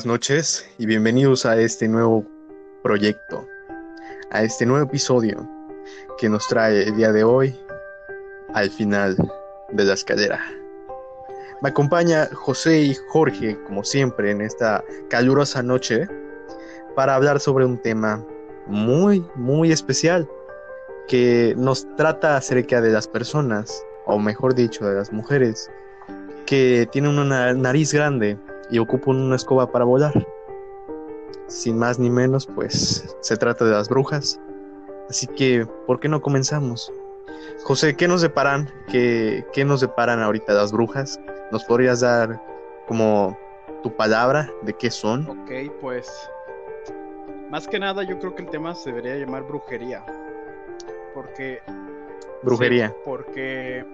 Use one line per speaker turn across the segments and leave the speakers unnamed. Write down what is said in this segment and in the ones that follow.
Buenas noches y bienvenidos a este nuevo proyecto, a este nuevo episodio que nos trae el día de hoy al final de la escalera. Me acompaña José y Jorge, como siempre, en esta calurosa noche para hablar sobre un tema muy, muy especial que nos trata acerca de las personas, o mejor dicho, de las mujeres, que tienen una nariz grande y ocupan una escoba para volar. Sin más ni menos, pues se trata de las brujas. Así que, ¿por qué no comenzamos? José, ¿qué nos deparan? ¿Qué, qué nos deparan ahorita las brujas? ¿Nos podrías dar como tu palabra de qué son?
Ok, pues más que nada yo creo que el tema se debería llamar brujería. Porque...
Brujería.
Sí, porque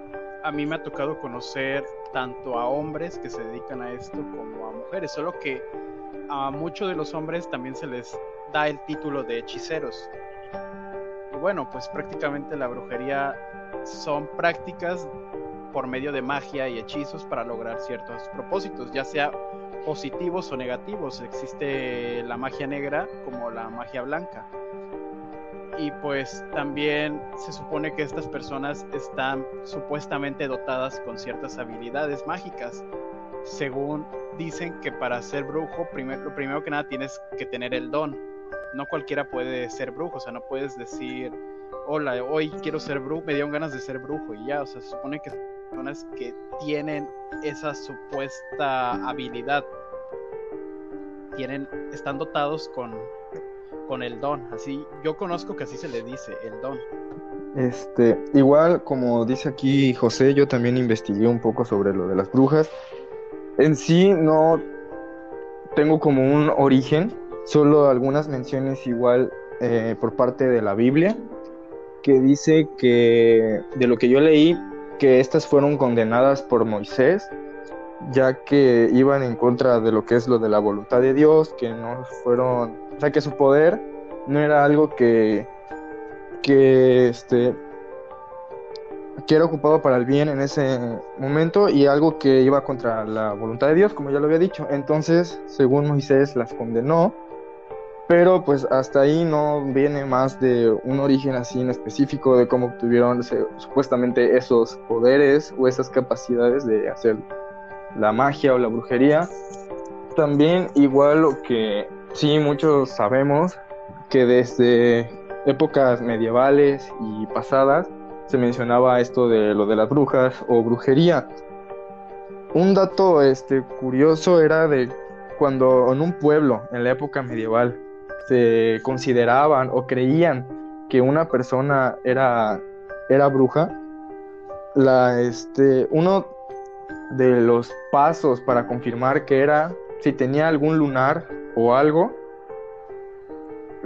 a mí me ha tocado conocer tanto a hombres que se dedican a esto como a mujeres, solo que a muchos de los hombres también se les da el título de hechiceros. Y bueno, pues prácticamente la brujería son prácticas por medio de magia y hechizos para lograr ciertos propósitos, ya sea positivos o negativos. Existe la magia negra como la magia blanca y pues también se supone que estas personas están supuestamente dotadas con ciertas habilidades mágicas. Según dicen que para ser brujo, lo primero que nada tienes que tener el don. No cualquiera puede ser brujo, o sea, no puedes decir, hola, hoy quiero ser brujo, me dieron ganas de ser brujo y ya, o sea, se supone que personas que tienen esa supuesta habilidad tienen, están dotados con con el don, así yo conozco que así se le dice, el don.
Este, igual como dice aquí José, yo también investigué un poco sobre lo de las brujas. En sí no tengo como un origen, solo algunas menciones igual eh, por parte de la Biblia, que dice que de lo que yo leí, que estas fueron condenadas por Moisés, ya que iban en contra de lo que es lo de la voluntad de Dios, que no fueron o sea, que su poder no era algo que, que, este, que era ocupado para el bien en ese momento y algo que iba contra la voluntad de Dios, como ya lo había dicho. Entonces, según Moisés, las condenó, pero pues hasta ahí no viene más de un origen así en específico de cómo obtuvieron supuestamente esos poderes o esas capacidades de hacer la magia o la brujería. También igual lo que Sí, muchos sabemos que desde épocas medievales y pasadas se mencionaba esto de lo de las brujas o brujería. Un dato este, curioso era de cuando en un pueblo, en la época medieval, se consideraban o creían que una persona era, era bruja, la, este, uno de los pasos para confirmar que era si tenía algún lunar o algo,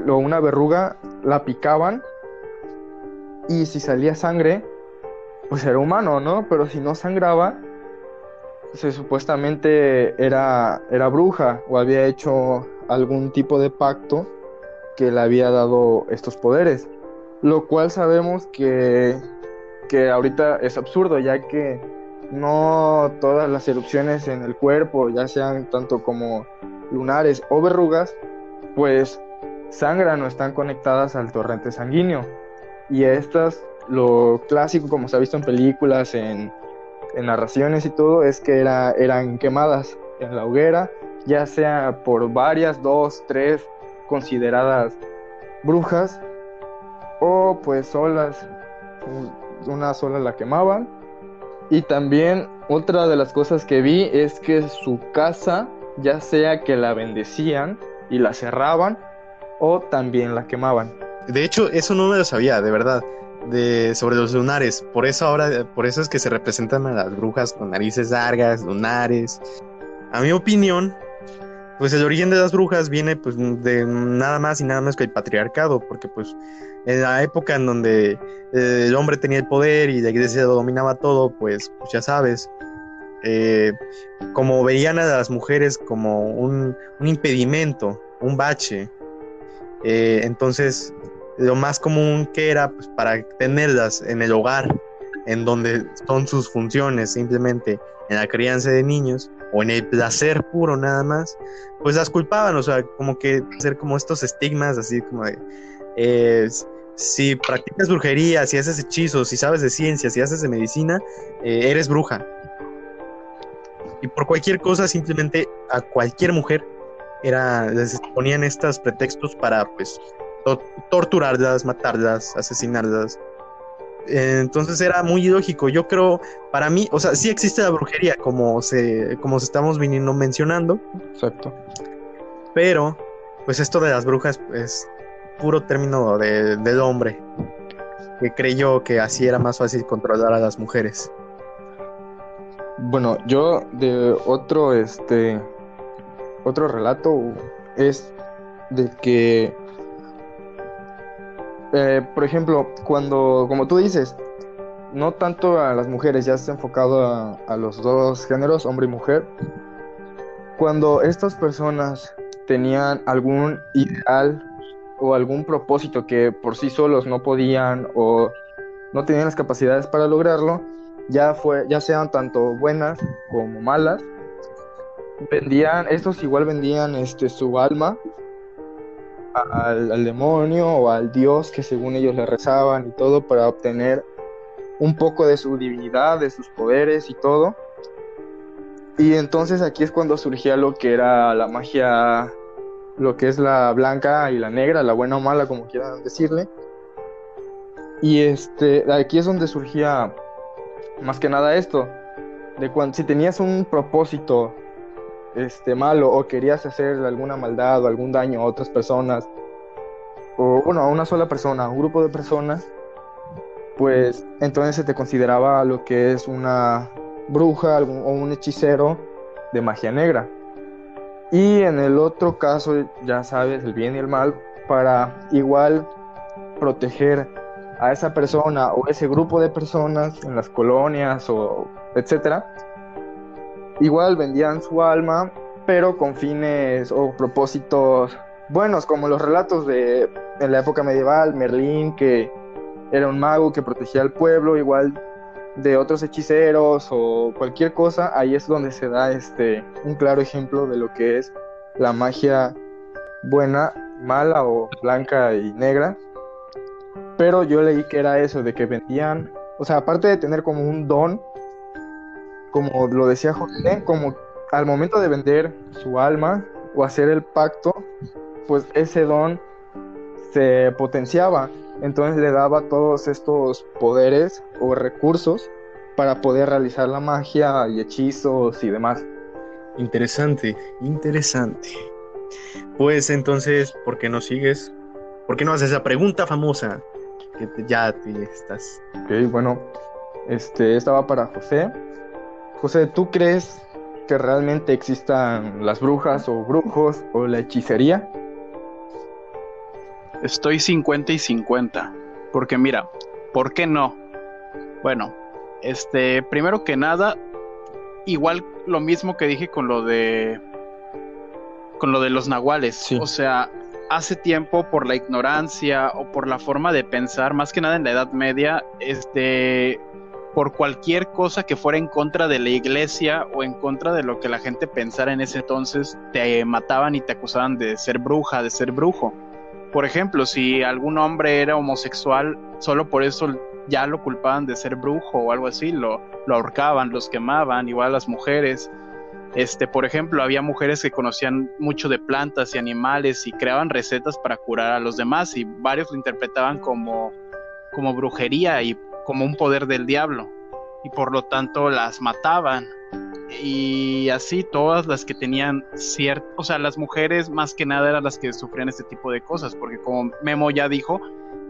o una verruga, la picaban y si salía sangre, pues era humano, ¿no? Pero si no sangraba, se supuestamente era, era bruja o había hecho algún tipo de pacto que le había dado estos poderes. Lo cual sabemos que, que ahorita es absurdo, ya que no todas las erupciones en el cuerpo, ya sean tanto como lunares o verrugas, pues sangran o están conectadas al torrente sanguíneo. Y estas, lo clásico como se ha visto en películas, en, narraciones y todo, es que era, eran quemadas en la hoguera, ya sea por varias, dos, tres consideradas brujas, o pues solas, una sola la quemaban. Y también otra de las cosas que vi es que su casa ya sea que la bendecían y la cerraban o también la quemaban.
De hecho, eso no me lo sabía, de verdad, de sobre los lunares. Por eso ahora, por eso es que se representan a las brujas con narices largas, lunares. A mi opinión, pues el origen de las brujas viene pues de nada más y nada más que el patriarcado, porque pues en la época en donde eh, el hombre tenía el poder y la iglesia dominaba todo, pues, pues ya sabes, eh, como veían a las mujeres como un, impedimento, un bache. Eh, entonces, lo más común que era pues, para tenerlas en el hogar, en donde son sus funciones, simplemente en la crianza de niños, o en el placer puro nada más, pues las culpaban, o sea, como que hacer como estos estigmas, así como de, eh, si practicas brujería, si haces hechizos, si sabes de ciencia, si haces de medicina, eh, eres bruja. Y por cualquier cosa, simplemente a cualquier mujer era, les ponían estos pretextos para, pues, torturarlas, matarlas, asesinarlas. entonces era muy ilógico. Yo creo, para mí, o sea, sí existe la brujería, como se, como se estamos viniendo mencionando.
Exacto.
Pero, pues esto de las brujas es puro término de, del hombre, que creyó que así era más fácil controlar a las mujeres.
Bueno, yo de otro, este, otro relato es de que, eh, por ejemplo, cuando, como tú dices, no tanto a las mujeres, ya se ha enfocado a, a los dos géneros, hombre y mujer, cuando estas personas tenían algún ideal o algún propósito que por sí solos no podían o no tenían las capacidades para lograrlo, ya fue, ya sean tanto buenas como malas, vendían, estos igual vendían este su alma al, demonio o al dios que según ellos le rezaban y todo para obtener un poco de su divinidad, de sus poderes y todo. Y entonces aquí es cuando surgía lo que era la magia, lo que es la blanca y la negra, la buena o mala, como quieran decirle. Y este, aquí es donde surgía más que nada esto, de cuando si tenías un propósito este malo o querías hacer alguna maldad o algún daño a otras personas o bueno, a una sola persona, a un grupo de personas, pues entonces se te consideraba lo que es una bruja o un hechicero de magia negra. Y en el otro caso, ya sabes, el bien y el mal, para igual proteger a esa persona o ese grupo de personas en las colonias o etcétera, igual vendían su alma, pero con fines o propósitos buenos, como los relatos de en la época medieval, Merlín, que era un mago que protegía al pueblo, igual de otros hechiceros o cualquier cosa, ahí es donde se da este un claro ejemplo de lo que es la magia buena, mala o blanca y negra pero yo leí que era eso, de que vendían, o sea, aparte de tener como un don, como lo decía José, como al momento de vender su alma o hacer el pacto, pues ese don se potenciaba, entonces le daba todos estos poderes o recursos para poder realizar la magia y hechizos y demás.
Interesante, interesante. Pues entonces, ¿por qué no sigues? ¿Por qué no haces esa pregunta famosa? Que ya te estás.
Ok, bueno, este, estaba para José. José, ¿tú crees que realmente existan las brujas o brujos o la hechicería?
Estoy 50 y 50, porque mira, ¿por qué no? Bueno, este, primero que nada, igual lo mismo que dije con lo de con lo de los nahuales, o sea, hace tiempo por la ignorancia o por la forma de pensar, más que nada en la Edad Media, este, por cualquier cosa que fuera en contra de la iglesia o en contra de lo que la gente pensara en ese entonces, te mataban y te acusaban de ser bruja, de ser brujo. Por ejemplo, si algún hombre era homosexual, solo por eso ya lo culpaban de ser brujo o algo así, lo, lo ahorcaban, los quemaban, igual las mujeres. Este, por ejemplo, había mujeres que conocían mucho de plantas y animales y creaban recetas para curar a los demás y varios lo interpretaban como, como brujería y como un poder del diablo y por lo tanto las mataban. Y así todas las que tenían cierto, o sea, las mujeres más que nada eran las que sufrían este tipo de cosas, porque como Memo ya dijo,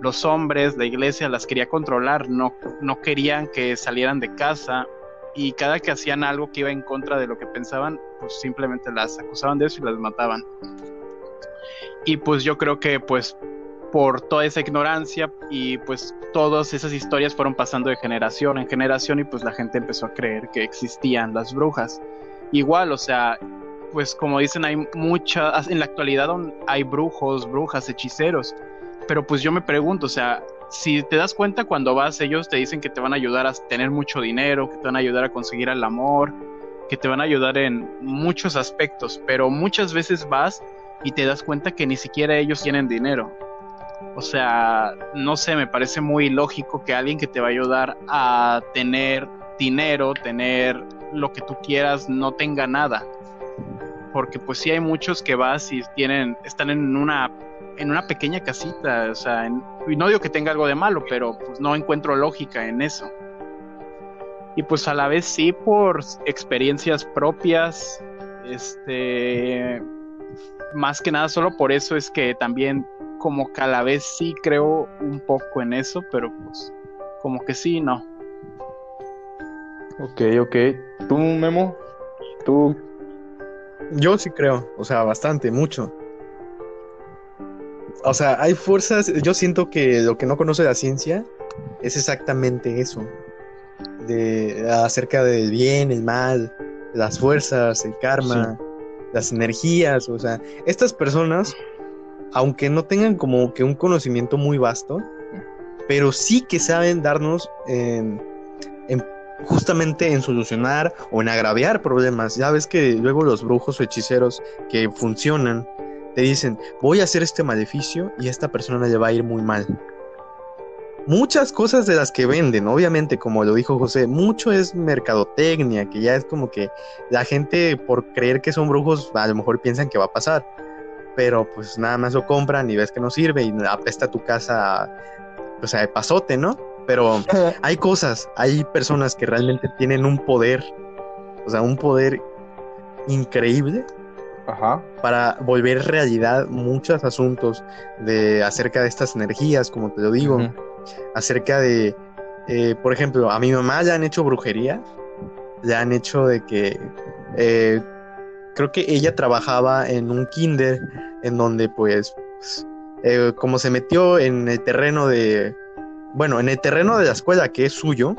los hombres, la iglesia las quería controlar, no, no querían que salieran de casa y cada que hacían algo que iba en contra de lo que pensaban, pues simplemente las acusaban de eso y las mataban. Y pues yo creo que pues por toda esa ignorancia y pues todas esas historias fueron pasando de generación en generación y pues la gente empezó a creer que existían las brujas. Igual, o sea, pues como dicen, hay muchas, en la actualidad hay brujos, brujas, hechiceros, pero pues yo me pregunto, o sea, si te das cuenta cuando vas, ellos te dicen que te van a ayudar a tener mucho dinero, que te van a ayudar a conseguir el amor, que te van a ayudar en muchos aspectos, pero muchas veces vas y te das cuenta que ni siquiera ellos tienen dinero. O sea, no sé, me parece muy lógico que alguien que te va a ayudar a tener dinero, tener lo que tú quieras, no tenga nada. Porque pues sí hay muchos que vas y tienen, están en una, en una pequeña casita, o sea, y no digo que tenga algo de malo, pero pues no encuentro lógica en eso. Y pues a la vez sí por experiencias propias, este, más que nada solo por eso es que también como que a la vez sí creo un poco en eso, pero pues como que sí, no.
Ok, ok. ¿Tú, Memo? ¿Tú?
Yo sí creo, o sea, bastante, mucho. O sea, hay fuerzas, yo siento que lo que no conoce la ciencia es exactamente eso. De acerca del bien, el mal, las fuerzas, el karma, las energías, o sea, estas personas aunque no tengan como que un conocimiento muy vasto, pero sí que saben darnos en, justamente en solucionar o en agraviar problemas. Ya ves que luego los brujos o hechiceros que funcionan te dicen, voy a hacer este maleficio y a esta persona le va a ir muy mal. Muchas cosas de las que venden, obviamente, como lo dijo José, mucho es mercadotecnia, que ya es como que la gente por creer que son brujos a lo mejor piensan que va a pasar pero pues nada más lo compran y ves que no sirve y apesta tu casa, o sea, de pasote, ¿no? Pero hay cosas, hay personas que realmente tienen un poder, o sea, un poder increíble para volver realidad muchos asuntos de acerca de estas energías, como te lo digo, acerca de, eh, por ejemplo, a mi mamá le han hecho brujería, le han hecho de que eh, creo que ella trabajaba en un kinder en donde pues, eh, como se metió en el terreno de, bueno, en el terreno de la escuela que es suyo,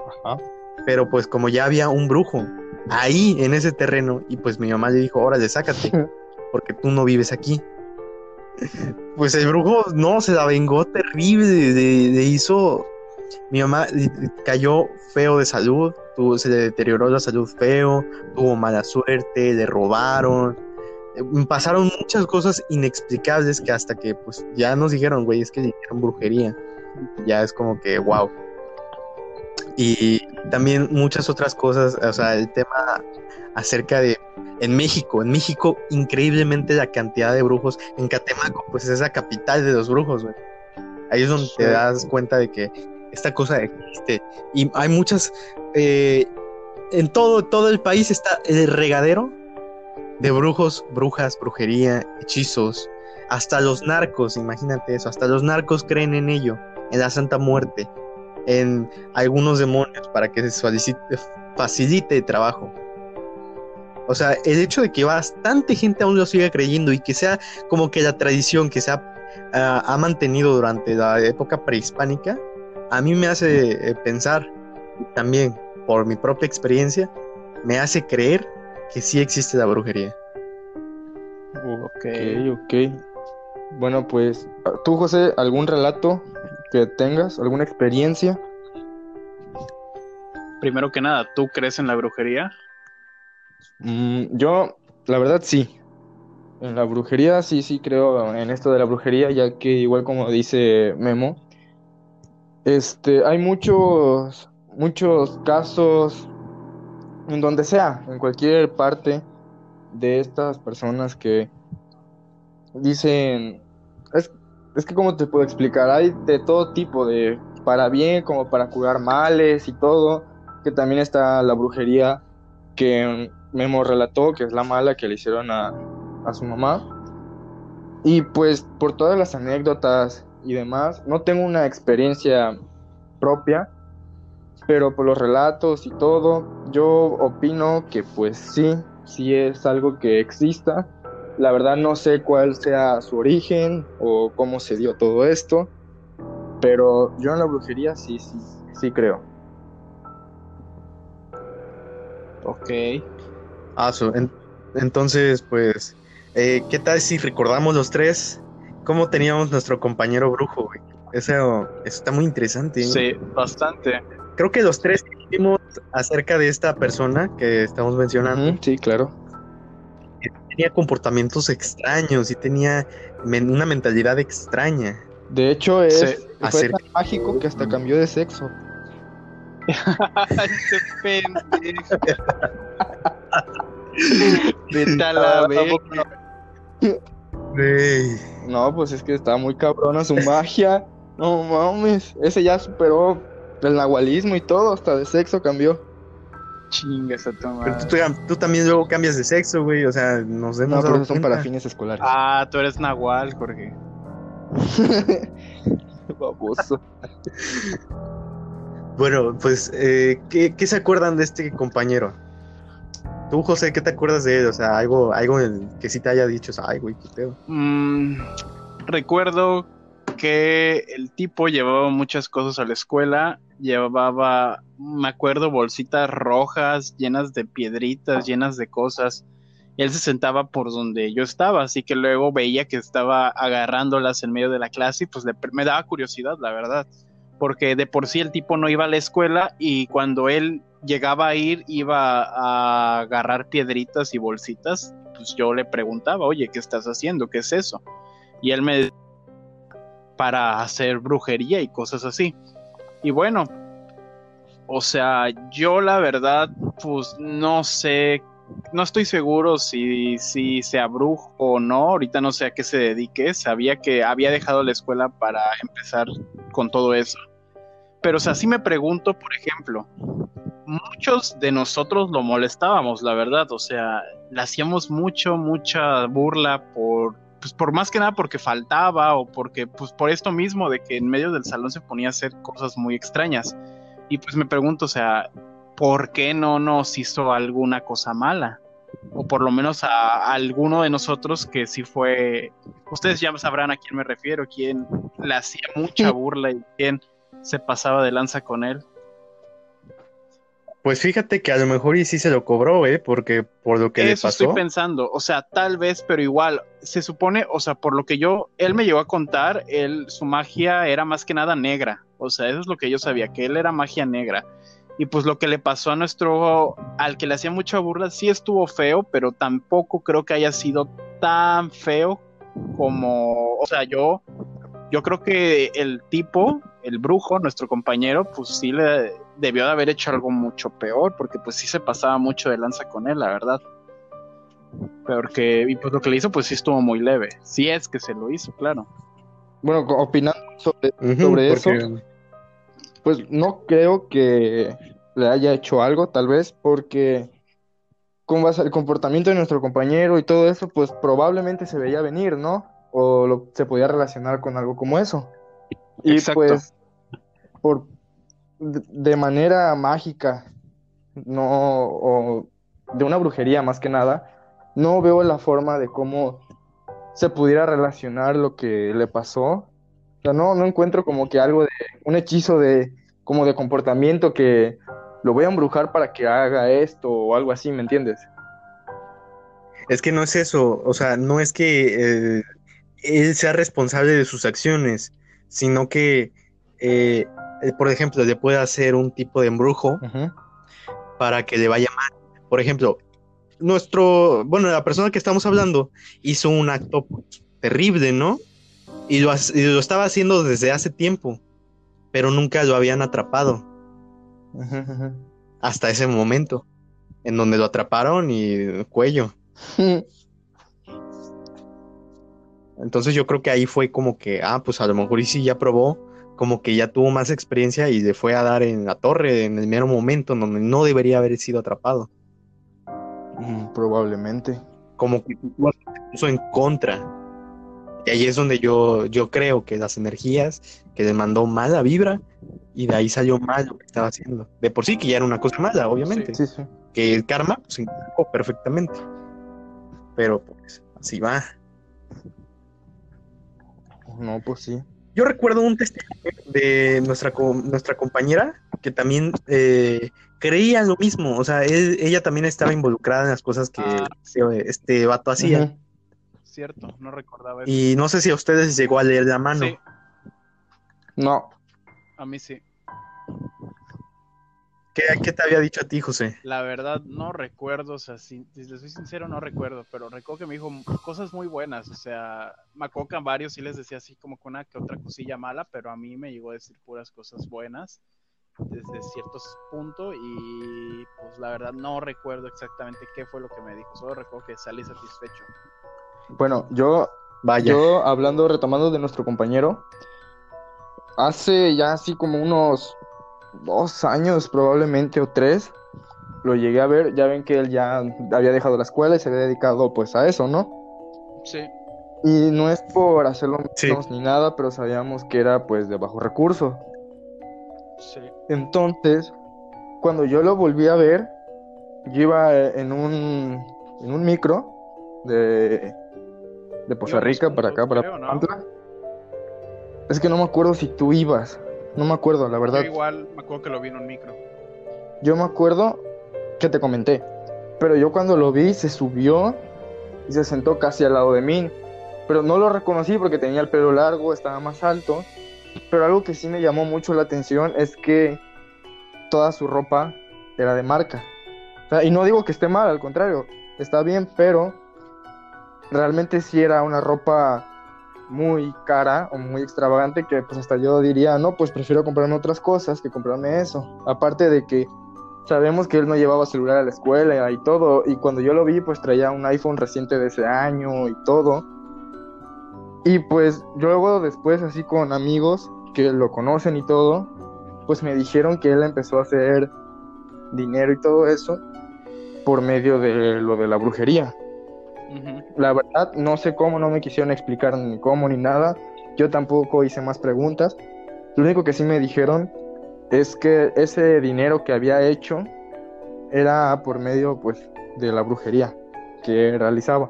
pero pues como ya había un brujo ahí en ese terreno y pues mi mamá le dijo, órale, sácate, porque tú no vives aquí. Pues el brujo no se la vengó terrible, le hizo mi mamá cayó feo de salud, tuvo, se le deterioró la salud feo, tuvo mala suerte, le robaron, eh, pasaron muchas cosas inexplicables que hasta que pues ya nos dijeron, güey, es que dijeron brujería. Ya es como que, wow. Y también muchas otras cosas, o sea, el tema acerca de en México, en México increíblemente la cantidad de brujos, en Catemaco, pues es la capital de los brujos, güey. Ahí es donde te das cuenta de que esta cosa existe. Y hay muchas, eh, en todo, todo el país está el regadero de brujos, brujas, brujería, hechizos, hasta los narcos, imagínate eso, hasta los narcos creen en ello, en la Santa Muerte, en algunos demonios para que se facilite el trabajo. O sea, el hecho de que bastante gente aún lo siga creyendo y que sea como que la tradición que se ha, ah, ha mantenido durante la época prehispánica, a mí me hace eh, pensar, también por mi propia experiencia, me hace creer que sí existe la brujería.
Ok, ok. Bueno, pues, tú, José, ¿algún relato que tengas? ¿Alguna experiencia?
Primero que nada, ¿tú crees en la brujería?
Mm, yo, la verdad, sí. En la brujería, sí, sí creo en esto de la brujería, ya que igual como dice Memo, este, hay muchos, muchos casos en donde sea, en cualquier parte de estas personas que dicen, es, que como te puedo explicar, hay de todo tipo, de para bien como para curar males y todo, que también está la brujería que Memo relató, que es la mala que le hicieron a, a su mamá. Y pues por todas las anécdotas y demás. No tengo una experiencia propia, pero por los relatos y todo, yo opino que pues sí, sí es algo que exista. La verdad no sé cuál sea su origen o cómo se dio todo esto, pero yo en la brujería sí, sí, sí creo.
Ok. Ah, entonces, pues, eh, ¿qué tal si recordamos los tres cómo teníamos nuestro compañero brujo, güey. Eso, está muy interesante.
Sí, bastante.
Creo que los tres vimos acerca de esta persona que estamos mencionando.
Sí, claro.
Tenía comportamientos extraños y tenía men- una mentalidad extraña.
De hecho, es,
Sí,
fue
acerca-
tan mágico que hasta cambió de sexo.
Ese pendejo. Vete a la verga.
Güey.
No, pues es que está muy cabrona su magia. No mames, ese ya superó el nahualismo y todo, hasta de sexo cambió.
Chingas a tu
Pero tú, tú- tú también luego cambias de sexo, güey. O sea, nos hemos
No, pero son para fines escolares.
Ah, tú eres Nahual, Jorge.
Baboso.
Bueno, pues, eh, ¿qué, qué se acuerdan de este compañero? Tú, José, ¿qué te acuerdas de él? O sea, algo, algo que sí te haya dicho, ay, güey, qué pedo.
Mm, recuerdo que el tipo llevaba muchas cosas a la escuela. Llevaba, me acuerdo, bolsitas rojas llenas de piedritas, llenas de cosas. Él se sentaba por donde yo estaba, así que luego veía que estaba agarrándolas en medio de la clase y pues le- me daba curiosidad, la verdad. Porque de por sí el tipo no iba a la escuela y cuando él llegaba a ir iba a agarrar piedritas y bolsitas pues yo le preguntaba, oye, ¿qué estás haciendo? ¿Qué es eso? Y él me para hacer brujería y cosas así. Y bueno, o sea, yo la verdad, pues no sé, no estoy seguro si, si sea brujo o no, ahorita no sé a qué se dedique, sabía que había dejado la escuela para empezar con todo eso. Pero o sea, sí me pregunto, por ejemplo, muchos de nosotros lo molestábamos, la verdad, o sea, le hacíamos mucho, mucha burla por, pues por más que nada porque faltaba o porque, pues por esto mismo de que en medio del salón se ponía a hacer cosas muy extrañas. Y pues me pregunto, o sea, ¿por qué no nos hizo alguna cosa mala? O por lo menos a, a alguno de nosotros que sí fue, ustedes ya sabrán a quién me refiero, quién le hacía mucha burla y quién se pasaba de lanza con él.
Pues fíjate que a lo mejor y sí se lo cobró, ¿eh? Porque por lo que le
Eso estoy
pasó.
pensando, o sea, tal vez, pero igual, se supone, o sea, por lo que yo, él me llegó a contar, él, su magia era más que nada negra, o sea, eso es lo que yo sabía, que él era magia negra. Y pues lo que le pasó a nuestro, al que le hacía mucha burla, sí estuvo feo, pero tampoco creo que haya sido tan feo como, o sea, yo, yo creo que el tipo, el brujo, nuestro compañero, pues sí le debió de haber hecho algo mucho peor, porque pues sí se pasaba mucho de lanza con él, la verdad. Peor que, y pues lo que le hizo, pues sí estuvo muy leve. Si es que se lo hizo, claro.
Bueno, opinando sobre,
porque-
eso, pues no creo que le haya hecho algo, tal vez, porque con base al comportamiento de nuestro compañero y todo eso, pues probablemente se veía venir, ¿no? O lo- se podía relacionar con algo como eso. Y
Exacto.
pues, por de, manera mágica, no, o de una brujería más que nada, no veo la forma de cómo se pudiera relacionar lo que le pasó. O sea, no, no encuentro como que algo de, un hechizo de, como de comportamiento que lo voy a embrujar para que haga esto o algo así, ¿me entiendes?
Es que no es eso, o sea, no es que eh, él sea responsable de sus acciones, sino que, eh, por ejemplo, le puede hacer un tipo de embrujo para que le vaya mal. Por ejemplo, nuestro, bueno, la persona que estamos hablando hizo un acto terrible, ¿no? Y lo, y lo estaba haciendo desde hace tiempo, pero nunca lo habían atrapado
ujú.
hasta ese momento, en donde lo atraparon y cuello. Entonces yo creo que ahí fue como que, ah, pues a lo mejor y sí ya probó, como que ya tuvo más experiencia y le fue a dar en la torre en el mero momento en donde no debería haber sido atrapado.
Mm, Probablemente.
Como que se puso en contra. Y ahí es donde yo, yo creo que las energías que le mandó mala vibra y de ahí salió mal lo que estaba haciendo. De por sí que ya era una cosa mala, obviamente.
Sí, sí.
Que el karma pues encajó perfectamente. Pero pues así va.
No, pues sí.
Yo recuerdo un testimonio de nuestra, nuestra compañera que también eh, creía lo mismo. O sea, él- ella también estaba involucrada en las cosas que
Ah.
este, este vato hacía.
Cierto, no recordaba eso.
Y no sé si a ustedes les llegó a leer la mano.
Sí,
No.
a mí sí.
¿Qué, ¿Qué, te había dicho a ti, José?
La verdad, no recuerdo, o sea, si, si les soy sincero, no recuerdo, pero recuerdo que me dijo cosas muy buenas, o sea, me acuerdo que a varios sí les decía así como con una que otra cosilla mala, pero a mí me llegó a decir puras cosas buenas desde ciertos puntos y pues la verdad no recuerdo exactamente qué fue lo que me dijo, solo recuerdo que salí satisfecho.
Bueno, yo, Vaya. yo hablando, retomando de nuestro compañero, hace ya así como unos dos años probablemente o tres, lo llegué a ver, ya ven que él ya había dejado la escuela y se había dedicado pues a eso, ¿no?
Sí.
Y no es por hacerlo menos ni nada, pero sabíamos que era pues de bajo recurso.
Sí.
Entonces, cuando yo lo volví a ver, yo iba en un, en un micro de, de Poza Rica para acá, para Pantla. Es que no me acuerdo si tú ibas. No me acuerdo, la verdad.
Yo igual me acuerdo que lo vi en un micro.
Yo me acuerdo que te comenté. Pero yo cuando lo vi se subió y se sentó casi al lado de mí. Pero no lo reconocí porque tenía el pelo largo, estaba más alto. Pero algo que sí me llamó mucho la atención es que toda su ropa era de marca. y no digo que esté mal, al contrario, está bien, pero realmente sí era una ropa muy cara o muy extravagante que pues hasta yo diría, no, pues prefiero comprarme otras cosas que comprarme eso. Aparte de que sabemos que él no llevaba celular a la escuela y todo, y cuando yo lo vi pues traía un iPhone reciente de ese año y todo. Y pues luego después así con amigos que lo conocen y todo, pues me dijeron que él empezó a hacer dinero y todo eso por medio de lo de la brujería. La verdad, no sé cómo, no me quisieron explicar ni cómo ni nada. Yo tampoco hice más preguntas. Lo único que sí me dijeron es que ese dinero que había hecho era por medio, pues, de la brujería que realizaba.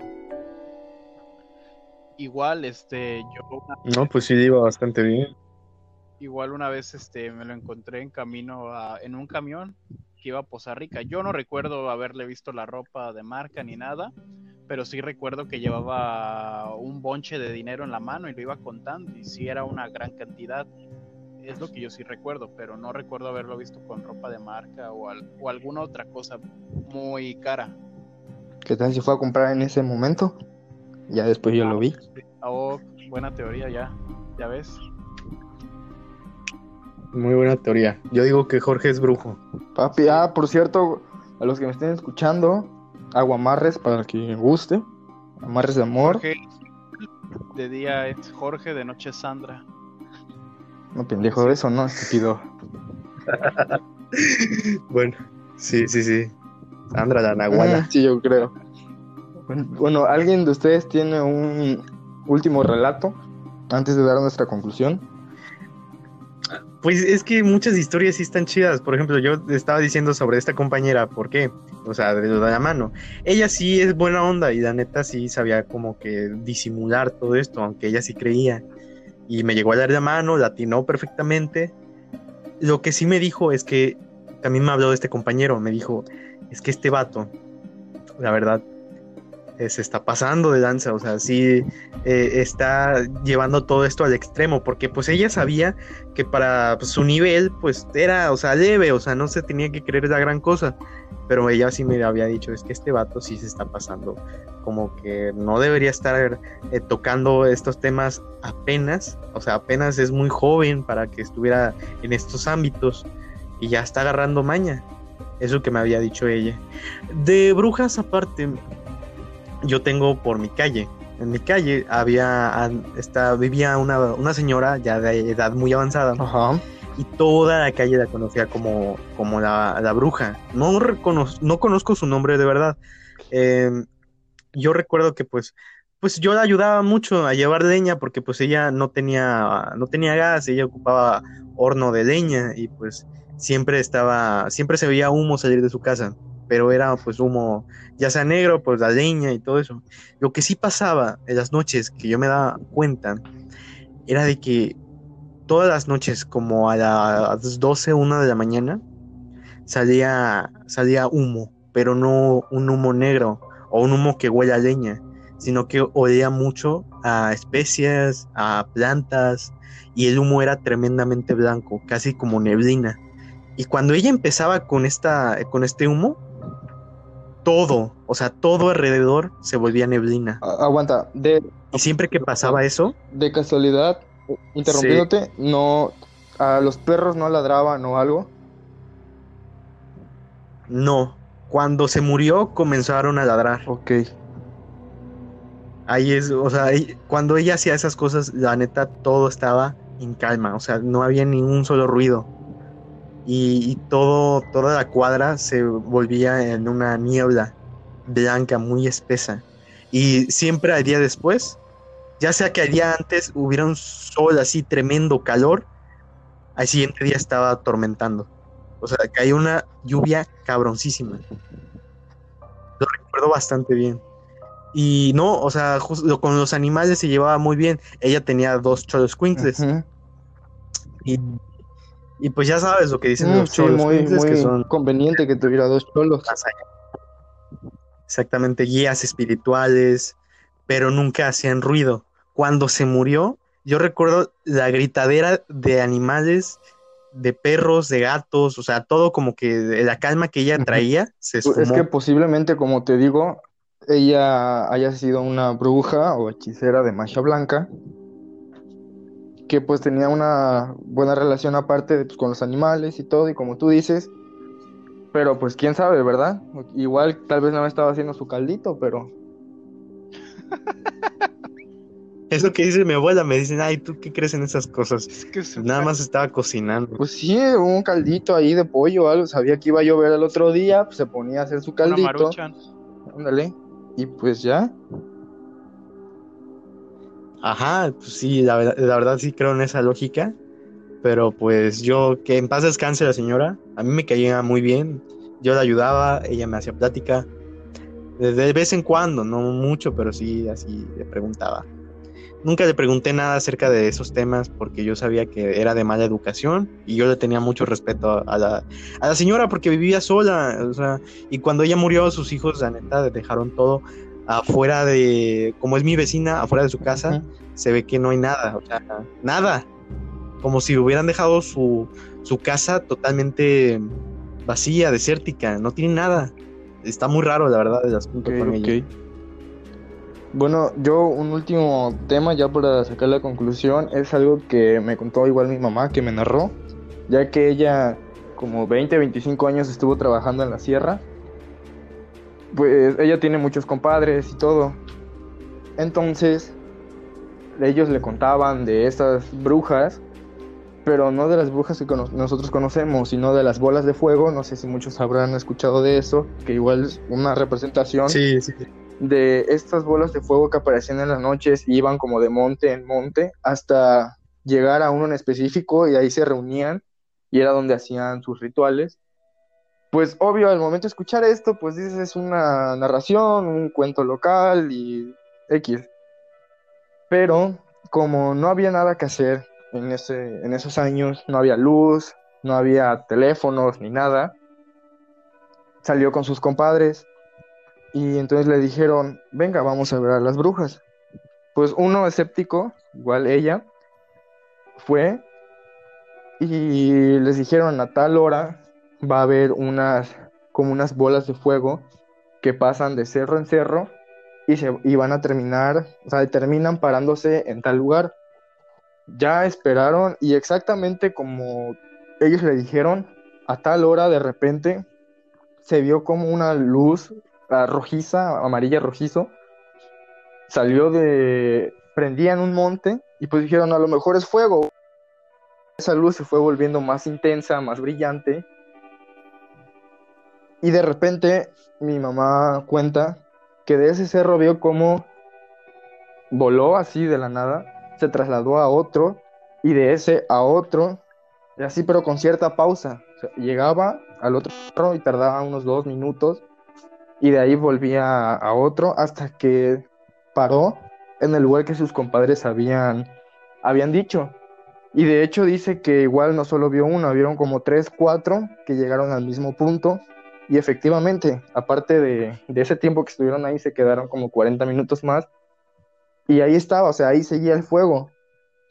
Igual, este, yo...
No, pues sí, iba bastante bien.
Igual una vez, este, me lo encontré en camino en un camión que iba a Poza Rica. Yo no recuerdo haberle visto la ropa de marca ni nada, pero sí recuerdo que llevaba un bonche de dinero en la mano y lo iba contando y sí era una gran cantidad. Es lo que yo sí recuerdo, pero no recuerdo haberlo visto con ropa de marca o, o alguna otra cosa muy cara.
¿Qué tal si fue a comprar en ese momento? Ya después yo lo vi.
Oh, buena teoría ya, ya ves.
Muy buena teoría. Yo digo que Jorge es brujo.
Papi, ah, por cierto, a los que me estén escuchando, aguamarres para que guste. Amarres de amor.
de día es Jorge, de noche es Sandra.
No, pendejo, eso no, estúpido.
bueno, sí, sí, sí. Sandra la Nahuala.
sí, yo creo. Bueno, ¿alguien de ustedes tiene un último relato antes de dar nuestra conclusión?
Pues es que muchas historias sí están chidas. Por ejemplo, yo estaba diciendo sobre esta compañera, ¿por qué? O sea, de la mano. Ella sí es buena onda y la neta sí sabía como que disimular todo esto, aunque ella sí creía. Y me llegó a dar la mano, la atinó perfectamente. Lo que sí me dijo es que también me habló de este compañero. Me dijo, es que este vato, la verdad, se está pasando de danza, o sea, sí eh, está llevando todo esto al extremo, porque pues ella sabía que para pues, su nivel pues era, o sea, leve, o sea, no se tenía que creer la gran cosa, pero ella sí me había dicho, es que este vato sí se está pasando, como que no debería estar eh, tocando estos temas apenas, o sea, apenas es muy joven para que estuviera en estos ámbitos y ya está agarrando maña. Eso que me había dicho ella. De brujas aparte, yo tengo por mi calle. En mi calle había, está, vivía una, señora ya de edad muy avanzada. Y toda la calle la conocía como, como la, bruja. No, no conozco su nombre de verdad. Em, yo recuerdo que pues, pues yo la ayudaba mucho a llevar leña porque pues ella no tenía, no tenía gas, ella ocupaba horno de leña y pues siempre estaba, siempre se veía humo salir de su casa pero era pues humo, ya sea negro, pues la leña y todo eso. Lo que sí pasaba en las noches, que yo me daba cuenta, era de que todas las noches, como a las 12, 1 de la mañana, salía, salía humo, pero no un humo negro o un humo que huele a leña, sino que olía mucho a especias, a plantas, y el humo era tremendamente blanco, casi como neblina Y cuando ella empezaba con, esta, con este humo, todo, o sea, todo alrededor se volvía neblina.
A- aguanta, de,
Y siempre que pasaba eso,
de casualidad, interrumpiéndote, no, a los perros no ladraban o algo.
no. Cuando se murió, comenzaron a ladrar.
Ok.
Ahí es, o sea, ahí- cuando ella hacía esas cosas, la neta, todo estaba en calma, o sea, no había ningún solo ruido. Y, y todo, toda la cuadra se volvía en una niebla blanca muy espesa. Y siempre al día después, ya sea que al día antes hubiera un sol así tremendo calor, al siguiente día estaba atormentando. O sea, cayó una lluvia cabroncísima. Lo recuerdo bastante bien. Y no, o sea, justo con los animales se llevaba muy bien. Ella tenía dos cholos.
Ujú.
y, y pues ya sabes lo que dicen
Mm,
los
sí,
cholos
muy,
que
muy
son
conveniente que tuviera dos cholos.
Exactamente, guías espirituales, pero nunca hacían ruido. Cuando se murió, yo recuerdo la gritadera de animales, de perros, de gatos, o sea, todo como que de la calma que ella traía se
Es que
esfumó.
posiblemente, como te digo, ella haya sido una bruja o hechicera de magia blanca, que pues tenía una buena relación aparte pues, con los animales y todo, y como tú dices, pero pues quién sabe, ¿verdad? Igual tal vez no estaba haciendo su caldito, pero
Es lo que dice mi abuela, me dicen, ay, ¿tú qué crees en esas cosas?
Es que
Nada más estaba cocinando.
pues sí, un caldito ahí de pollo o algo, sabía que iba a llover el otro día, pues se ponía a hacer su
una
caldito,
maruchan.
ándale, y pues ya.
Ajá, pues sí, la, verdad- sí creo en esa lógica, pero pues yo, que en paz descanse la señora, a mí me caía muy bien, yo la ayudaba, ella me hacía plática, de vez en cuando, no mucho, pero sí, así le preguntaba. Nunca le pregunté nada acerca de esos temas porque yo sabía que era de mala educación y yo le tenía mucho respeto a la, a la señora porque vivía sola, o sea, y cuando ella murió, sus hijos, la neta, dejaron todo afuera de, como es mi vecina, afuera de su casa, se ve que no hay nada, o sea, nada. Como si hubieran dejado su, su casa totalmente vacía, desértica, no tiene nada. Está muy raro, la verdad, el asunto
Ok,
con ella.
ok. Bueno, yo un último tema ya para sacar la conclusión es algo que me contó igual mi mamá, que me narró, ya que ella como 20, 25 años estuvo trabajando en la sierra. Pues ella tiene muchos compadres y todo. Entonces, ellos le contaban de estas brujas, pero no de las brujas que cono- nosotros conocemos, sino de las bolas de fuego. No sé si muchos habrán escuchado de eso, que igual es una representación
Sí, sí, sí.
de estas bolas de fuego que aparecían en las noches y iban como de monte en monte hasta llegar a uno en específico y ahí se reunían y era donde hacían sus rituales. Pues obvio, al momento de escuchar esto, pues dices es una narración, un cuento local y X. Pero como no había nada que hacer en ese, en esos años, no había luz, no había teléfonos ni nada, salió con sus compadres y entonces le dijeron, venga, vamos a ver a las brujas. Pues uno escéptico, igual ella, fue y les dijeron a tal hora va a haber unas, como unas bolas de fuego que pasan de cerro en cerro y, se, y van a terminar, o sea, terminan parándose en tal lugar. Ya esperaron y exactamente como ellos le dijeron, a tal hora de repente se vio como una luz ah, rojiza, amarilla rojizo, salió de, prendía en un monte y pues dijeron a lo mejor es fuego. Esa luz se fue volviendo más intensa, más brillante. Y de repente mi mamá cuenta que de ese cerro vio cómo voló así de la nada, se trasladó a otro y de ese a otro, y así pero con cierta pausa. Llegaba al otro cerro y tardaba unos dos minutos y de ahí volvía a, a otro hasta que paró en el lugar que sus compadres habían, habían dicho. Y de hecho dice que igual no solo vio uno, vieron como tres, cuatro que llegaron al mismo punto. Y efectivamente, aparte de, de ese tiempo que estuvieron ahí, se quedaron como 40 minutos más. Y ahí estaba, o sea, ahí seguía el fuego.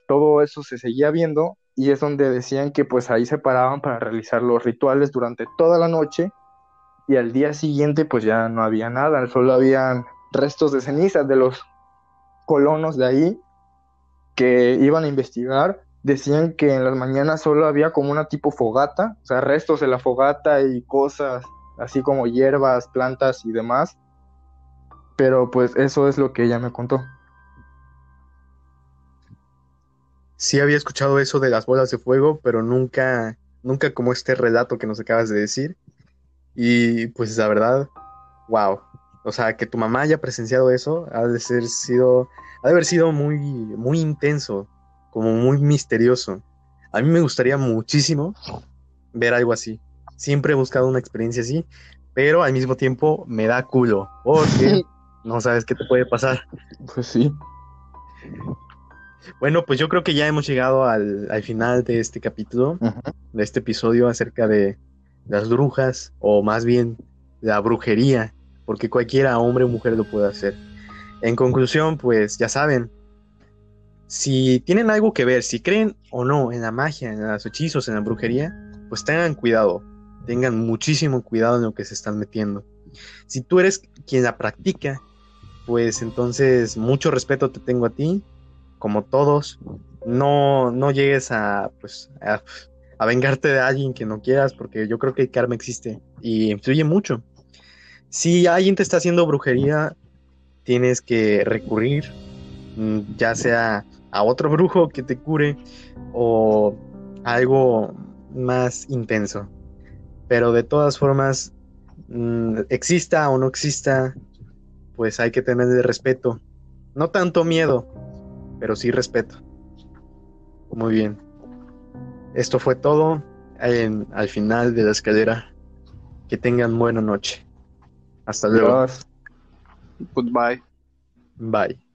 Todo eso se seguía viendo. y es donde decían que pues ahí se paraban para realizar los rituales durante toda la noche y al día siguiente pues ya no había nada, solo habían restos de cenizas de los colonos de ahí que iban a investigar. Decían que en las mañanas solo había como una tipo fogata, o sea, restos de la fogata y cosas así como hierbas, plantas y demás. Pero pues eso es lo que ella me contó.
Sí había escuchado eso de las bolas de fuego, pero nunca, nunca como este relato que nos acabas de decir. Y pues la verdad, wow. O sea, que tu mamá haya presenciado eso, ha de ser sido, ha de haber sido muy, muy intenso, como muy misterioso. A mí me gustaría muchísimo ver algo así. Siempre he buscado una experiencia así, pero al mismo tiempo me da culo, porque no sabes qué te puede pasar.
Pues sí.
Bueno, pues yo creo que ya hemos llegado al, final de este capítulo, de este episodio acerca de las brujas, o más bien la brujería, porque cualquiera, hombre o mujer, lo puede hacer. En conclusión, pues ya saben, si tienen algo que ver, si creen o no en la magia, en los hechizos, en la brujería, pues tengan cuidado, tengan muchísimo cuidado en lo que se están metiendo. Si tú eres quien la practica, pues entonces mucho respeto te tengo a ti como todos, no, no llegues a, pues, a, vengarte de alguien que no quieras, porque yo creo que el karma existe y influye mucho. Si alguien te está haciendo brujería, tienes que recurrir, mm, ya sea a otro brujo que te cure o algo más intenso. Pero de todas formas, mm, exista o no exista, pues hay que tenerle respeto. No tanto miedo, pero sí respeto. Muy bien. Esto fue todo en, al final de la escalera. Que tengan buena noche. Hasta luego.
Goodbye.
Bye.